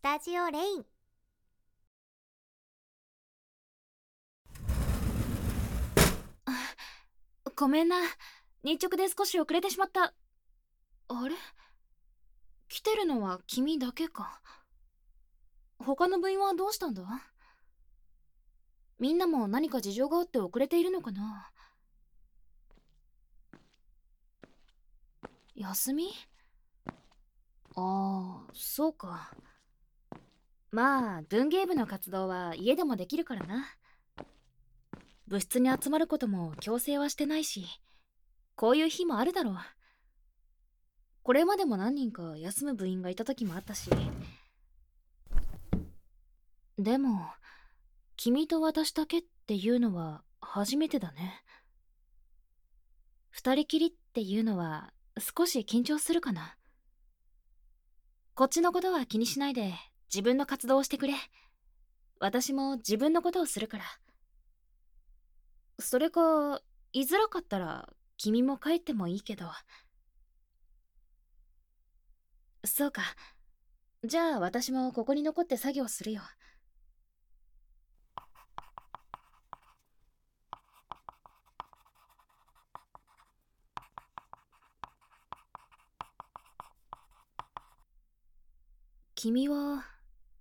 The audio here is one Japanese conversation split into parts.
スタジオレイン。ごめんな。日直で少し遅れてしまった。あれ？来てるのは君だけか。他の部員はどうしたんだ？みんなも何か事情があって遅れているのかな？休み？ああそうか。まあ文芸部の活動は家でもできるからな。部室に集まることも強制はしてないしこういう日もあるだろう。これまでも何人か休む部員がいた時もあったし。でも君と私だけっていうのは初めてだね。二人きりっていうのは少し緊張するかな。こっちのことは気にしないで。自分の活動をしてくれ。私も自分のことをするから。それか居づらかったら君も帰ってもいいけど。そうか。じゃあ私もここに残って作業するよ。君は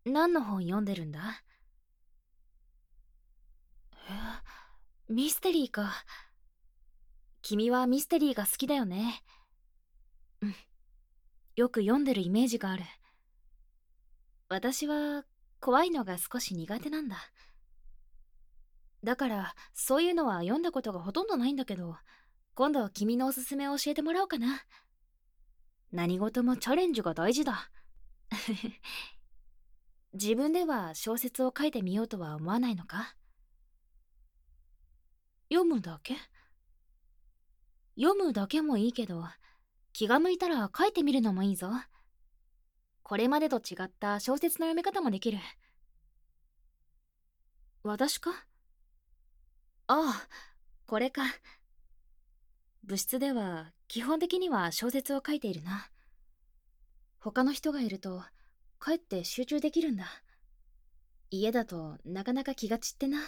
何の本読んでるんだ？えミステリーか。君はミステリーが好きだよね。うん。よく読んでるイメージがある。私は怖いのが少し苦手なんだ。だからそういうのは読んだことがほとんどないんだけど今度君のおすすめを教えてもらおうかな。何事もチャレンジが大事だ。自分では小説を書いてみようとは思わないのか？読むだけ？読むだけもいいけど気が向いたら書いてみるのもいいぞ。これまでと違った小説の読み方もできる。私か？ああこれか。部室では基本的には小説を書いているな。他の人がいるとかえって集中できるんだ。家だとなかなか気が散ってな。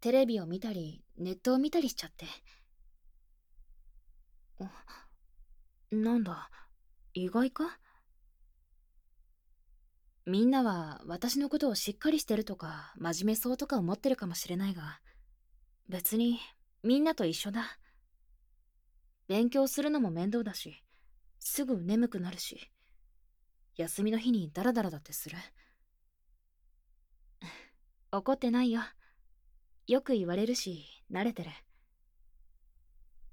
テレビを見たりネットを見たりしちゃって。なんだ意外か？みんなは私のことをしっかりしてるとか真面目そうとか思ってるかもしれないが別にみんなと一緒だ。勉強するのも面倒だしすぐ眠くなるし。休みの日にダラダラだってする。怒ってないよ。よく言われるし慣れてる。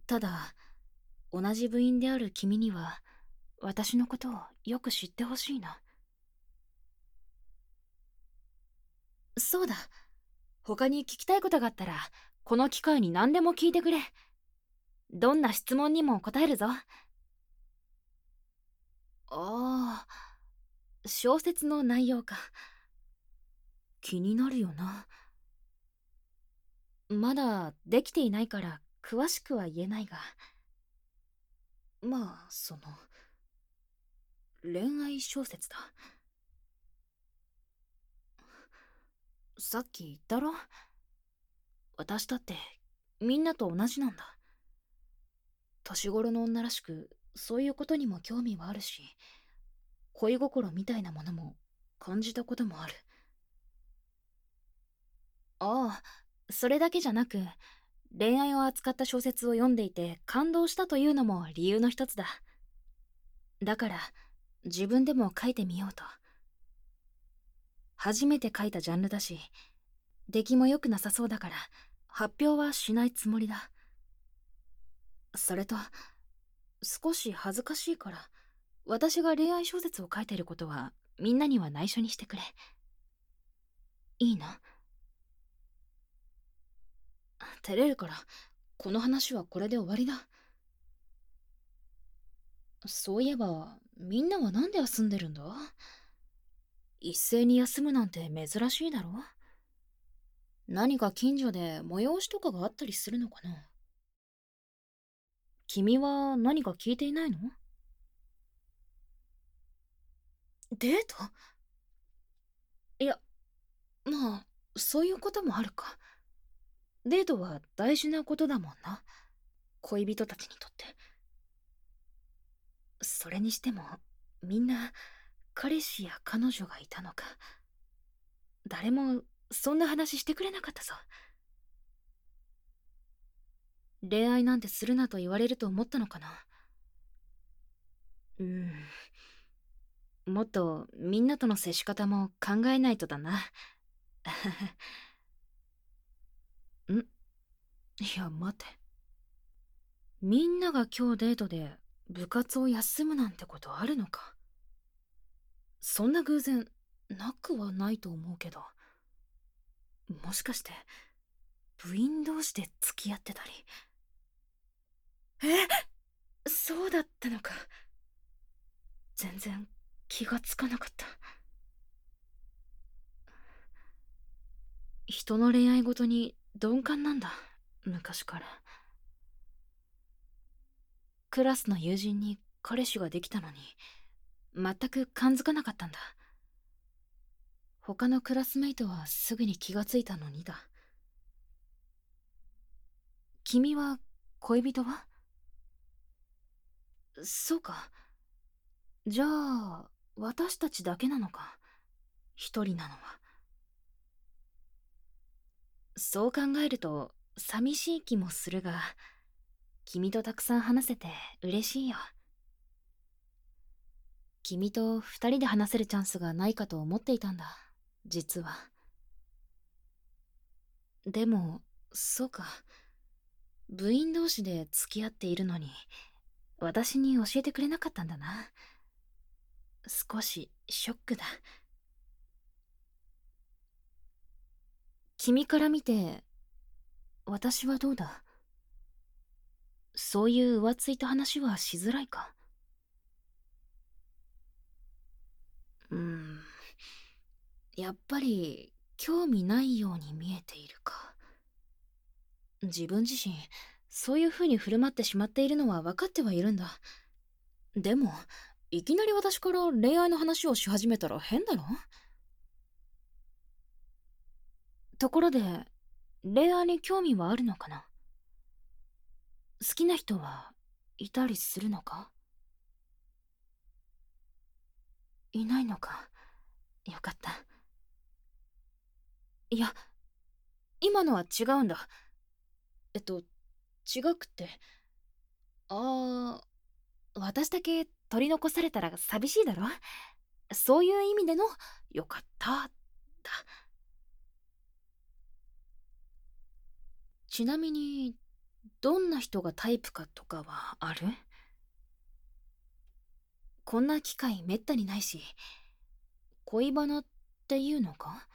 ただ同じ部員である君には私のことをよく知ってほしいな。そうだ。他に聞きたいことがあったらこの機会に何でも聞いてくれ。どんな質問にも答えるぞ。ああ。小説の内容か。気になるよな。まだできていないから詳しくは言えないが。まあその恋愛小説だ。さっき言ったろ？私だってみんなと同じなんだ。年頃の女らしくそういうことにも興味はあるし。恋心みたいなものも感じたこともある。ああそれだけじゃなく恋愛を扱った小説を読んでいて感動したというのも理由の一つだ。だから自分でも書いてみようと。初めて書いたジャンルだし出来も良くなさそうだから発表はしないつもりだ。それと少し恥ずかしいから私が恋愛小説を書いてることはみんなには内緒にしてくれ。いいな。照れるからこの話はこれで終わりだ。そういえばみんなは何で休んでるんだ？一斉に休むなんて珍しいだろ？何か近所で催しとかがあったりするのかな？君は何か聞いていないの？デート？いやまあそういうこともあるか。デートは大事なことだもんな。恋人たちにとって。それにしてもみんな彼氏や彼女がいたのか。誰もそんな話してくれなかったぞ。恋愛なんてするなと言われると思ったのかな。うん。もっとみんなとの接し方も考えないとだな。ん？いや待て。みんなが今日デートで部活を休むなんてことあるのか？そんな偶然なくはないと思うけど。もしかして部員同士で付き合ってたり？え？そうだったのか。全然気がつかなかった。人の恋愛ごとに鈍感なんだ昔から。クラスの友人に彼氏ができたのに全く感づかなかったんだ。他のクラスメイトはすぐに気がついたのにだ。君は恋人は？そうか。じゃあ私たちだけなのか？一人なのは。そう考えると寂しい気もするが君とたくさん話せて嬉しいよ。君と二人で話せるチャンスがないかと思っていたんだ実は。でもそうか。部員同士で付き合っているのに私に教えてくれなかったんだな。少しショックだ。君から見て私はどうだ？そういう浮ついた話はしづらいか？うん。やっぱり興味ないように見えているか？自分自身そういう風に振る舞ってしまっているのは分かってはいるんだ。でもいきなり私から恋愛の話をし始めたら変だろ？ところで恋愛に興味はあるのかな？好きな人はいたりするのか？いないのか？よかった。いや今のは違うんだ。えっと違くて。ああ私だけ取り残されたら寂しいだろ？そういう意味でのよかった。だちなみにどんな人がタイプかとかはある？こんな機会めったにないし恋バナっていうのか？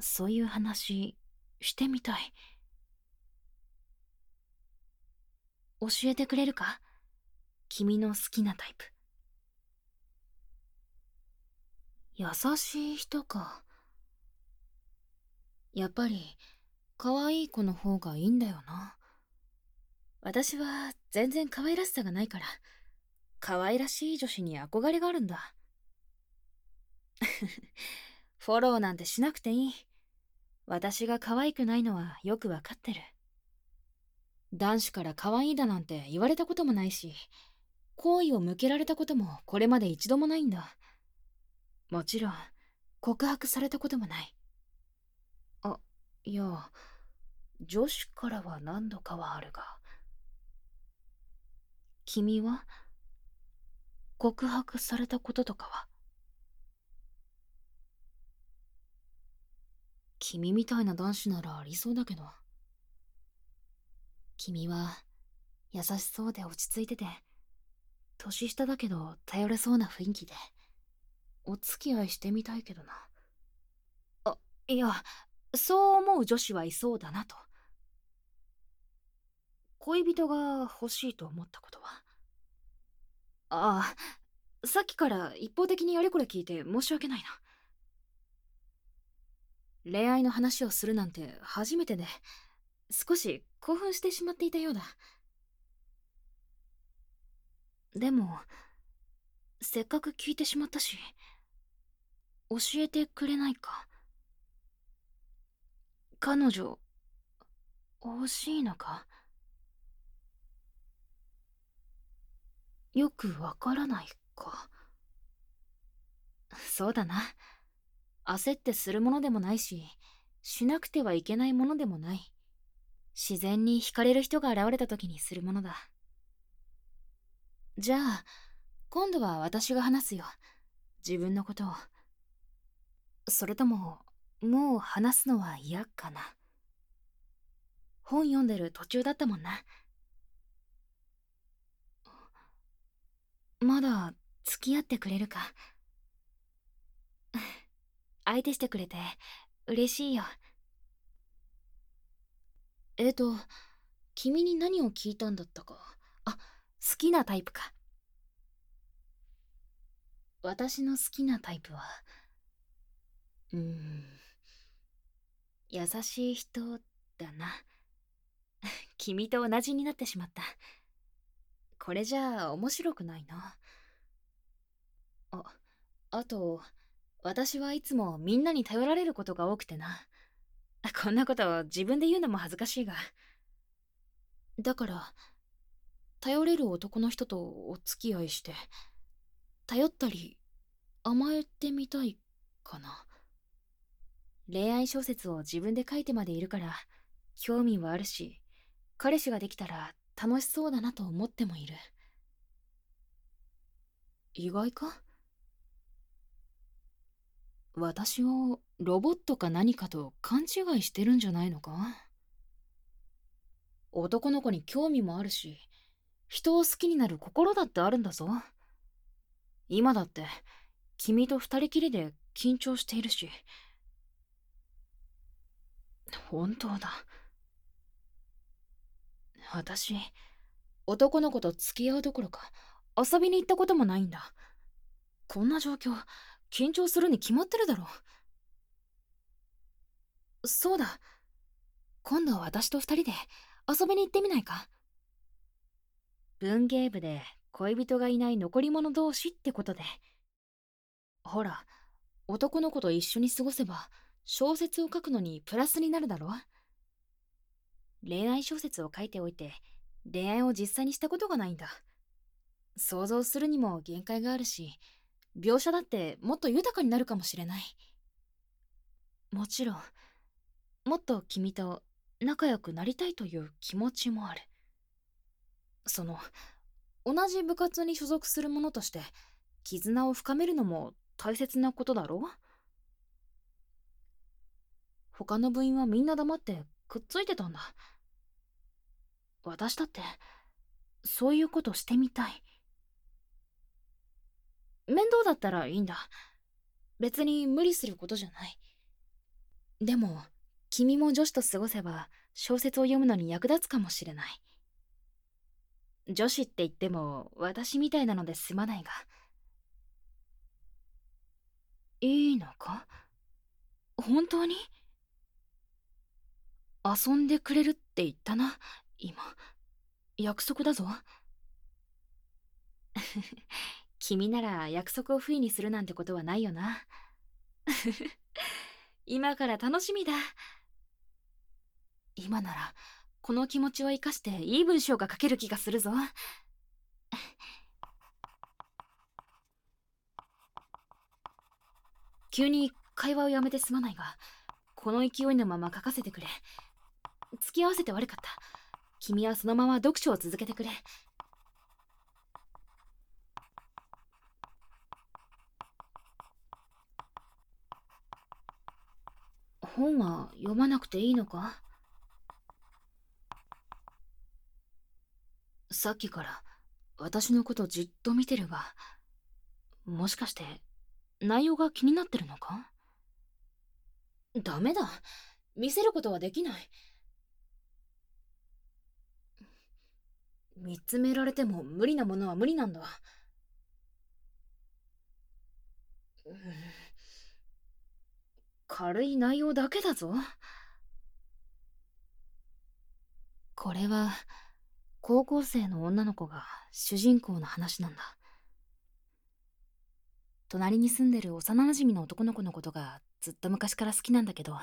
そういう話してみたい。教えてくれるか？君の好きなタイプ。優しい人か。やっぱり可愛い子の方がいいんだよな。私は全然可愛らしさがないから。可愛らしい女子に憧れがあるんだ。フォローなんてしなくていい。私が可愛くないのはよくわかってる。男子から可愛いだなんて言われたこともないし。好意を向けられたこともこれまで一度もないんだ。もちろん告白されたこともない。あいや女子からは何度かはあるが。君は告白されたこととかは？君みたいな男子ならありそうだけど。君は優しそうで落ち着いてて年下だけど頼れそうな雰囲気で。お付き合いしてみたいけどな。あいやそう思う女子はいそうだなと。恋人が欲しいと思ったことは？ああさっきから一方的にあれこれ聞いて申し訳ないな。恋愛の話をするなんて初めてで少し興奮してしまっていたようだ。でもせっかく聞いてしまったし教えてくれないか。彼女欲しいのか？よくわからないか。そうだな。焦ってするものでもないししなくてはいけないものでもない。自然に惹かれる人が現れた時にするものだ。じゃあ今度は私が話すよ。自分のことを。それとももう話すのは嫌かな。本読んでる途中だったもんな。まだ付き合ってくれるか。相手してくれて嬉しいよ。えっ、と君に何を聞いたんだったか。好きなタイプか？私の好きなタイプはうん優しい人だな。君と同じになってしまった。これじゃあ面白くないなああと私はいつもみんなに頼られることが多くてな。こんなこと自分で言うのも恥ずかしいが。だから頼れる男の人とお付き合いして頼ったり甘えてみたいかな。恋愛小説を自分で書いてまでいるから興味はあるし彼氏ができたら楽しそうだなと思ってもいる。意外か？私をロボットか何かと勘違いしてるんじゃないのか？男の子に興味もあるし人を好きになる心だってあるんだぞ。今だって君と二人きりで緊張しているし。本当だ。私男の子と付き合うどころか遊びに行ったこともないんだ。こんな状況緊張するに決まってるだろそうだ。今度は私と二人で遊びに行ってみないか？文芸部で恋人がいない残り物同士ってことで。ほら男の子と一緒に過ごせば小説を書くのにプラスになるだろ？恋愛小説を書いておいて恋愛を実際にしたことがないんだ。想像するにも限界があるし描写だってもっと豊かになるかもしれない。もちろんもっと君と仲良くなりたいという気持ちもある。その同じ部活に所属する者として絆を深めるのも大切なことだろ他の部員はみんな黙ってくっついてたんだ。私だってそういうことしてみたい。面倒だったらいいんだ。別に無理することじゃない。でも君も女子と過ごせば小説を読むのに役立つかもしれない。女子って言っても私みたいなので済まないが。いいのか？本当に？遊んでくれるって言ったな今。約束だぞ。君なら約束を不意にするなんてことはないよな。今から楽しみだ。今ならこの気持ちを生かしていい文章が書ける気がするぞ。急に会話をやめてすまないがこの勢いのまま書かせてくれ。付き合わせて悪かった。君はそのまま読書を続けてくれ。本は読まなくていいのか？さっきから私のことじっと見てるがもしかして内容が気になってるのか？ダメだ見せることはできない見つめられても無理なものは無理なんだ。軽い内容だけだぞ。これは高校生の女の子が主人公の話なんだ。隣に住んでる幼なじみの男の子のことがずっと昔から好きなんだけど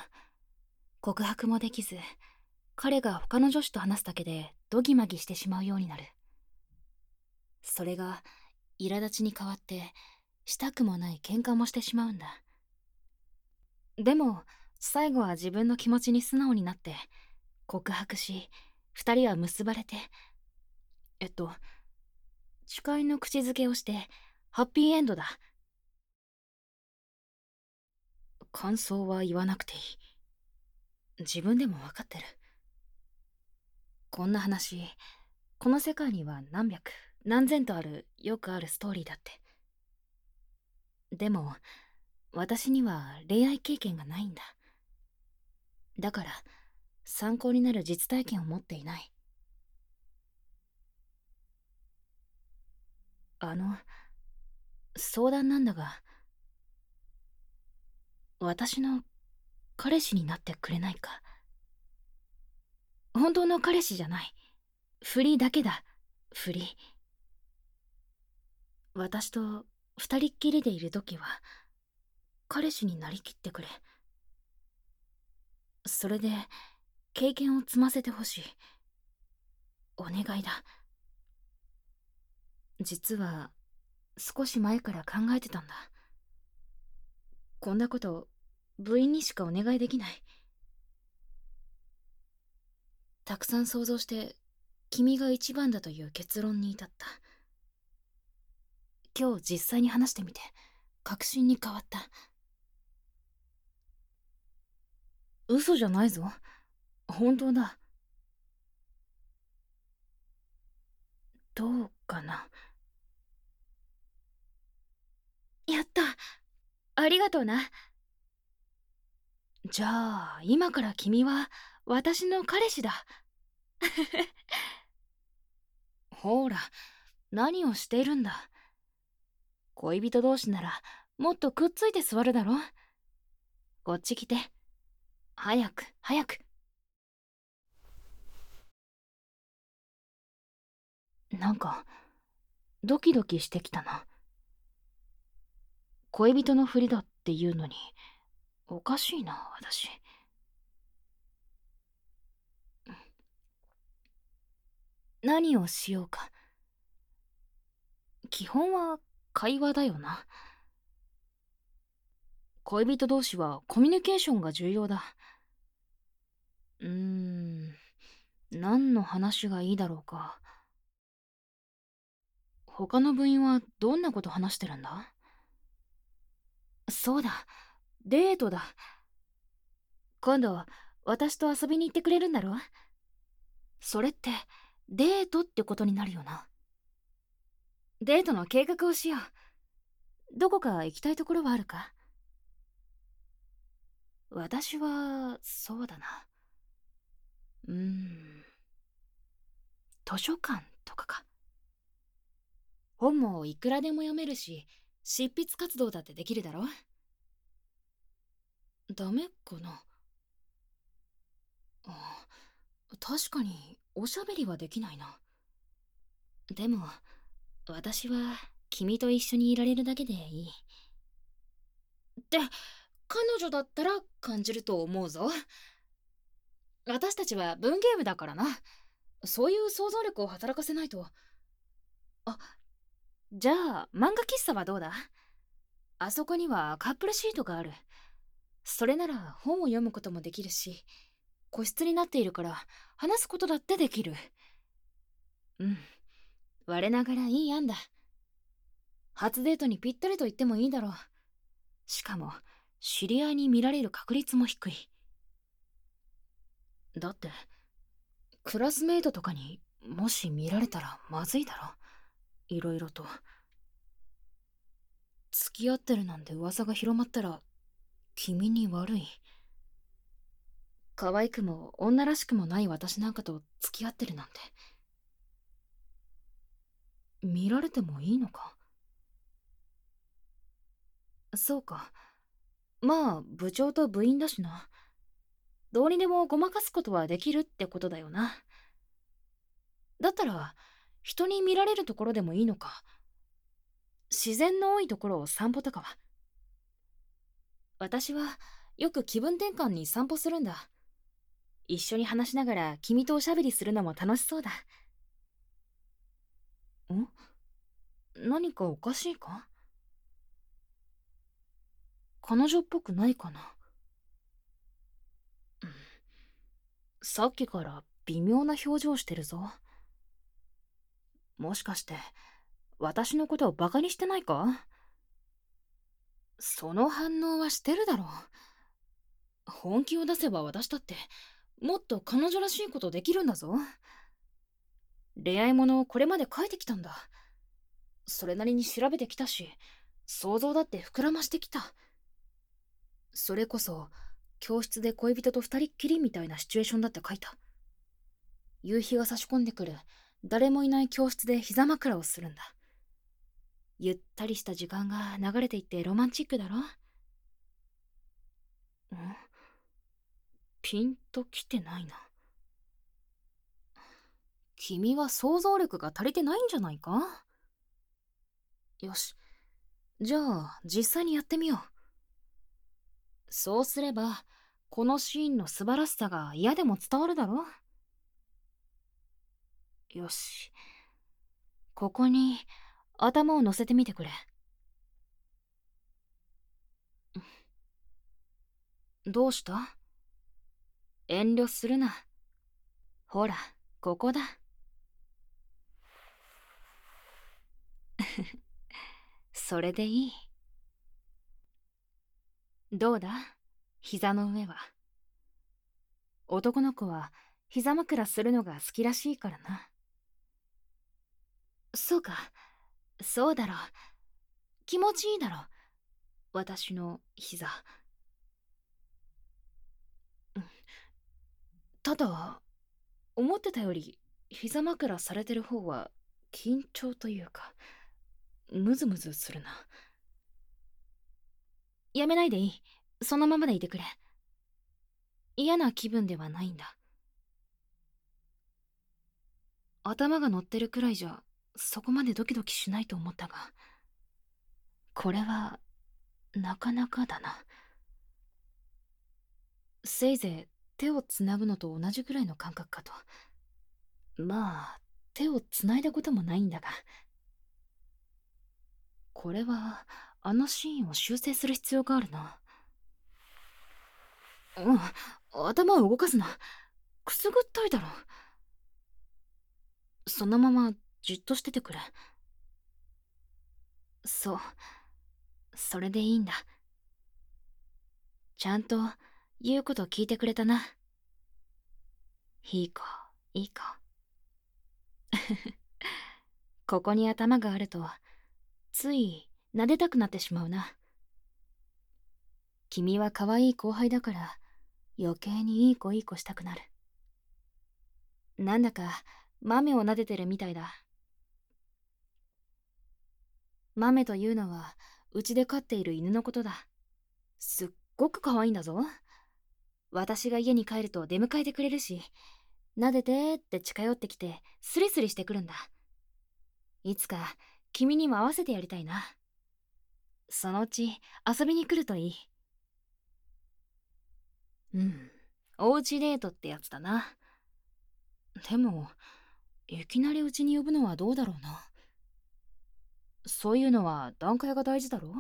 告白もできず彼が他の女子と話すだけでドギマギしてしまうようになるそれが苛立ちに変わってしたくもない喧嘩もしてしまうんだでも最後は自分の気持ちに素直になって告白し二人は結ばれてえっと誓いの口づけをしてハッピーエンドだ。感想は言わなくていい。自分でも分かってる。こんな話この世界には何百何千とあるよくあるストーリーだって。でも私には恋愛経験がないんだ。だから参考になる実体験を持っていない。あの相談なんだが。私の彼氏になってくれないか。本当の彼氏じゃない。振りだけだ。振り私と二人っきりでいる時は彼氏になりきってくれ。それで経験を積ませてほしい。お願いだ。実は少し前から考えてたんだ。こんなこと部員にしかお願いできない。たくさん想像して君が一番だという結論に至った。今日実際に話してみて確信に変わった。嘘じゃないぞ。本当だ。どうかな。やった。ありがとうな。じゃあ今から君は私の彼氏だ。ほら何をしているんだ。恋人同士ならもっとくっついて座るだろ。こっち来て。早く早く。なんかドキドキしてきたな恋人のふりだっていうのにおかしいな私。何をしようか。基本は会話だよな。恋人同士はコミュニケーションが重要だ。うーん。何の話がいいだろうか。他の部員はどんなこと話してるんだ？そうだ。デートだ。今度私と遊びに行ってくれるんだろ？それってデートってことになるよな。デートの計画をしよう。どこか行きたいところはあるか？私はそうだな。うーん。図書館とかか。本もいくらでも読めるし執筆活動だってできるだろ？ダメかな？あ確かにおしゃべりはできないな。でも私は君と一緒にいられるだけでいい。って彼女だったら感じると思うぞ。私たちは文芸部だからな。そういう想像力を働かせないと。あじゃあ漫画喫茶はどうだ？あそこにはカップルシートがある。それなら本を読むこともできるし個室になっているから話すことだってできる。うん。我ながらいい案だ。初デートにぴったりと言ってもいいだろう。しかも知り合いに見られる確率も低い。だってクラスメートとかにもし見られたらまずいだろいろいろと。付き合ってるなんて噂が広まったら君に悪い。可愛くも女らしくもない私なんかと付き合ってるなんて。見られてもいいのか？そうか。まあ部長と部員だしな。どうにでもごまかすことはできるってことだよな。だったら人に見られるところでもいいのか？自然の多いところを散歩とかは？私はよく気分転換に散歩するんだ。一緒に話しながら君とおしゃべりするのも楽しそうだ。ん？何かおかしいか？彼女っぽくないかな、うん、さっきから微妙な表情してるぞ。もしかして私のことをバカにしてないか？その反応はしてるだろう。本気を出せば私だってもっと彼女らしいことできるんだぞ。恋愛ものをこれまで書いてきたんだ。それなりに調べてきたし想像だって膨らましてきた。それこそ教室で恋人と二人っきりみたいなシチュエーションだって書いた。夕日が差し込んでくる。誰もいない教室で膝枕をするんだゆったりした時間が流れていってロマンチックだろ？ん？ピンときてないな。君は想像力が足りてないんじゃないか？よし。じゃあ、実際にやってみよう。そうすれば、このシーンの素晴らしさが嫌でも伝わるだろ？よし。ここに頭を乗せてみてくれ。どうした？遠慮するな。ほら、ここだ。それでいい。どうだ？膝の上は。男の子は膝枕するのが好きらしいからな。そうか。そうだろう。気持ちいいだろう。私の膝。ただ、思ってたより膝枕されてる方は緊張というか、ムズムズするな。やめないでいい。そのままでいてくれ。嫌な気分ではないんだ。頭が乗ってるくらいじゃそこまでドキドキしないと思ったがこれはなかなかだな。せいぜい手をつなぐのと同じくらいの感覚かと。まあ手をつないだこともないんだが。これはあのシーンを修正する必要があるな。うん頭を動かすな。くすぐったいだろ。そのままじっとしててくれ。そう。それでいいんだ。ちゃんと言うこと聞いてくれたな。いいかいいか ここに頭があるとつい撫でたくなってしまうな。君は可愛い後輩だから余計にいい子いい子したくなる。なんだか豆を撫でてるみたいだ。豆というのはうちで飼っている犬のことだ。すっごく可愛いんだぞ。私が家に帰ると出迎えてくれるし撫でてって近寄ってきてスリスリしてくるんだ。いつか君にも会わせてやりたいな。そのうち遊びに来るといい。うんおうちデートってやつだな。でもいきなりうちに呼ぶのはどうだろうな。そういうのは段階が大事だろ？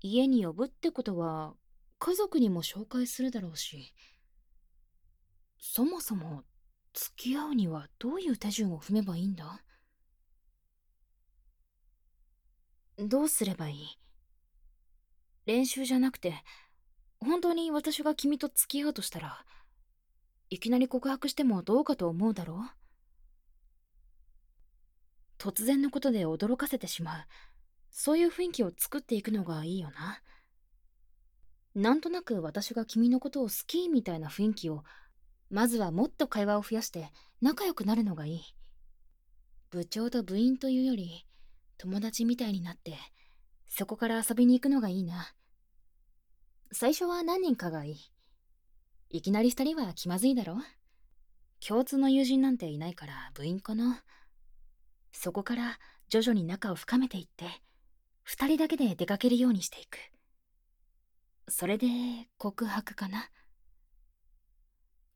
家に呼ぶってことは家族にも紹介するだろうし。そもそも付き合うにはどういう手順を踏めばいいんだ？どうすればいい？練習じゃなくて本当に私が君と付き合うとしたらいきなり告白してもどうかと思うだろう？突然のことで驚かせてしまう。そういう雰囲気を作っていくのがいいよな。なんとなく私が君のことを好きみたいな雰囲気をまずはもっと会話を増やして仲良くなるのがいい。部長と部員というより友達みたいになってそこから遊びに行くのがいいな。最初は何人かがいい。いきなり二人は気まずいだろ。共通の友人なんていないから部員かな。そこから徐々に仲を深めていって二人だけで出かけるようにしていく。それで告白かな？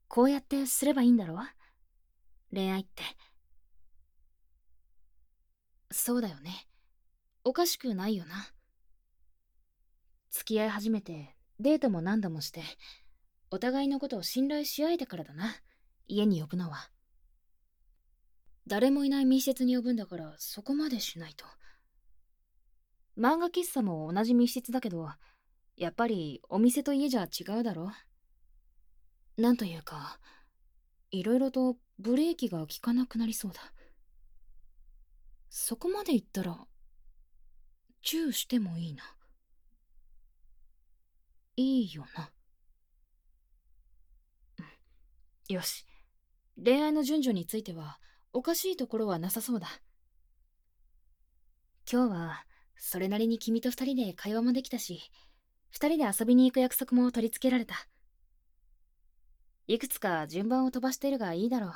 こうやってすればいいんだろ恋愛って。そうだよね。おかしくないよな。付き合い始めてデートも何度もしてお互いのことを信頼し合えてからだな。家に呼ぶのは。誰もいない密室に呼ぶんだからそこまでしないと。漫画喫茶も同じ密室だけどやっぱりお店と家じゃ違うだろ。なんというかいろいろとブレーキが効かなくなりそうだ。そこまで言ったらチューしてもいいな。いいよな。よし。恋愛の順序についてはおかしいところはなさそうだ。今日はそれなりに君と二人で会話もできたし二人で遊びに行く約束も取り付けられた。いくつか順番を飛ばしてるがいいだろう。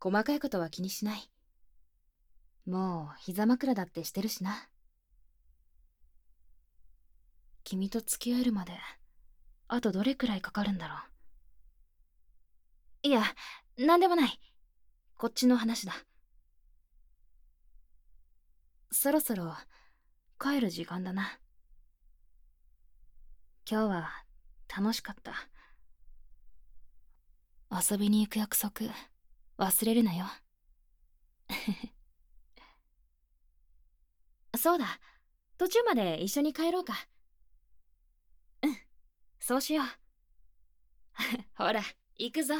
細かいことは気にしない。もう膝枕だってしてるしな。君と付き合えるまであとどれくらいかかるんだろう。いや何でもない。こっちの話だ。そろそろ帰る時間だな。今日は楽しかった。遊びに行く約束忘れるなよ。そうだ。途中まで一緒に帰ろうか。うん。そうしよう。ほら行くぞ。